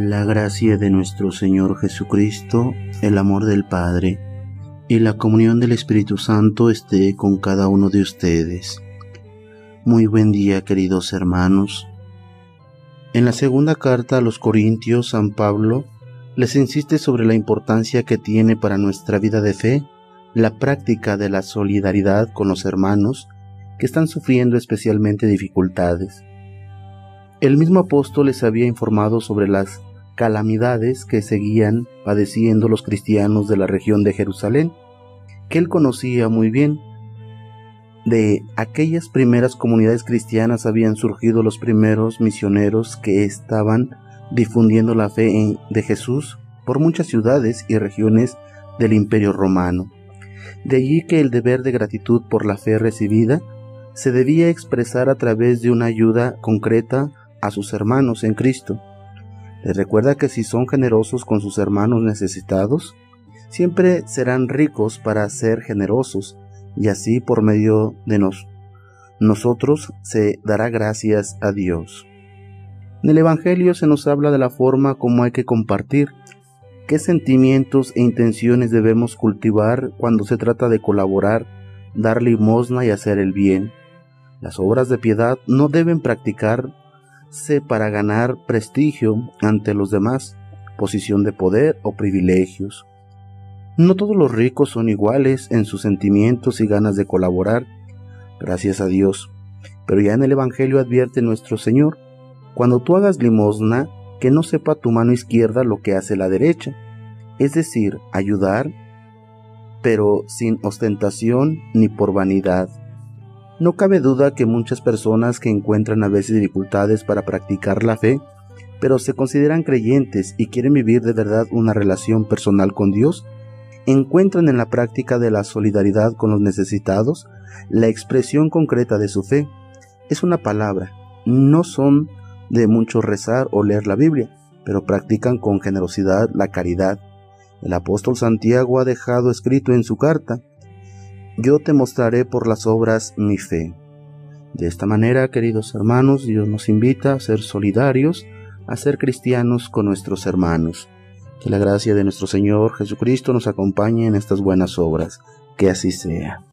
La gracia de nuestro Señor Jesucristo, el amor del Padre y la comunión del Espíritu Santo esté con cada uno de ustedes. Muy buen día queridos hermanos. En la segunda carta a los Corintios, San Pablo les insiste sobre la importancia que tiene para nuestra vida de fe la práctica de la solidaridad con los hermanos que están sufriendo especialmente dificultades. El mismo apóstol les había informado sobre las calamidades que seguían padeciendo los cristianos de la región de Jerusalén, que él conocía muy bien. De aquellas primeras comunidades cristianas habían surgido los primeros misioneros que estaban difundiendo la fe de Jesús por muchas ciudades y regiones del imperio romano. De allí que el deber de gratitud por la fe recibida se debía expresar a través de una ayuda concreta a sus hermanos en Cristo, recuerda que si son generosos con sus hermanos necesitados, siempre serán ricos para ser generosos, y así por medio de nos, nosotros se dará gracias a Dios. En el Evangelio se nos habla de la forma como hay que compartir, qué sentimientos e intenciones debemos cultivar cuando se trata de colaborar, dar limosna y hacer el bien. Las obras de piedad no deben practicar para ganar prestigio ante los demás, posición de poder o privilegios. No todos los ricos son iguales en sus sentimientos y ganas de colaborar, gracias a Dios. Pero ya en el Evangelio advierte nuestro Señor, cuando tú hagas limosna, que no sepa tu mano izquierda lo que hace la derecha, es decir, ayudar, pero sin ostentación ni por vanidad no cabe duda que muchas personas que encuentran a veces dificultades para practicar la fe, pero se consideran creyentes y quieren vivir de verdad una relación personal con Dios, encuentran en la práctica de la solidaridad con los necesitados la expresión concreta de su fe. Es una palabra, no son de mucho rezar o leer la Biblia, pero practican con generosidad la caridad. El apóstol Santiago ha dejado escrito en su carta, yo te mostraré por las obras mi fe. De esta manera, queridos hermanos, Dios nos invita a ser solidarios, a ser cristianos con nuestros hermanos. Que la gracia de nuestro Señor Jesucristo nos acompañe en estas buenas obras. Que así sea.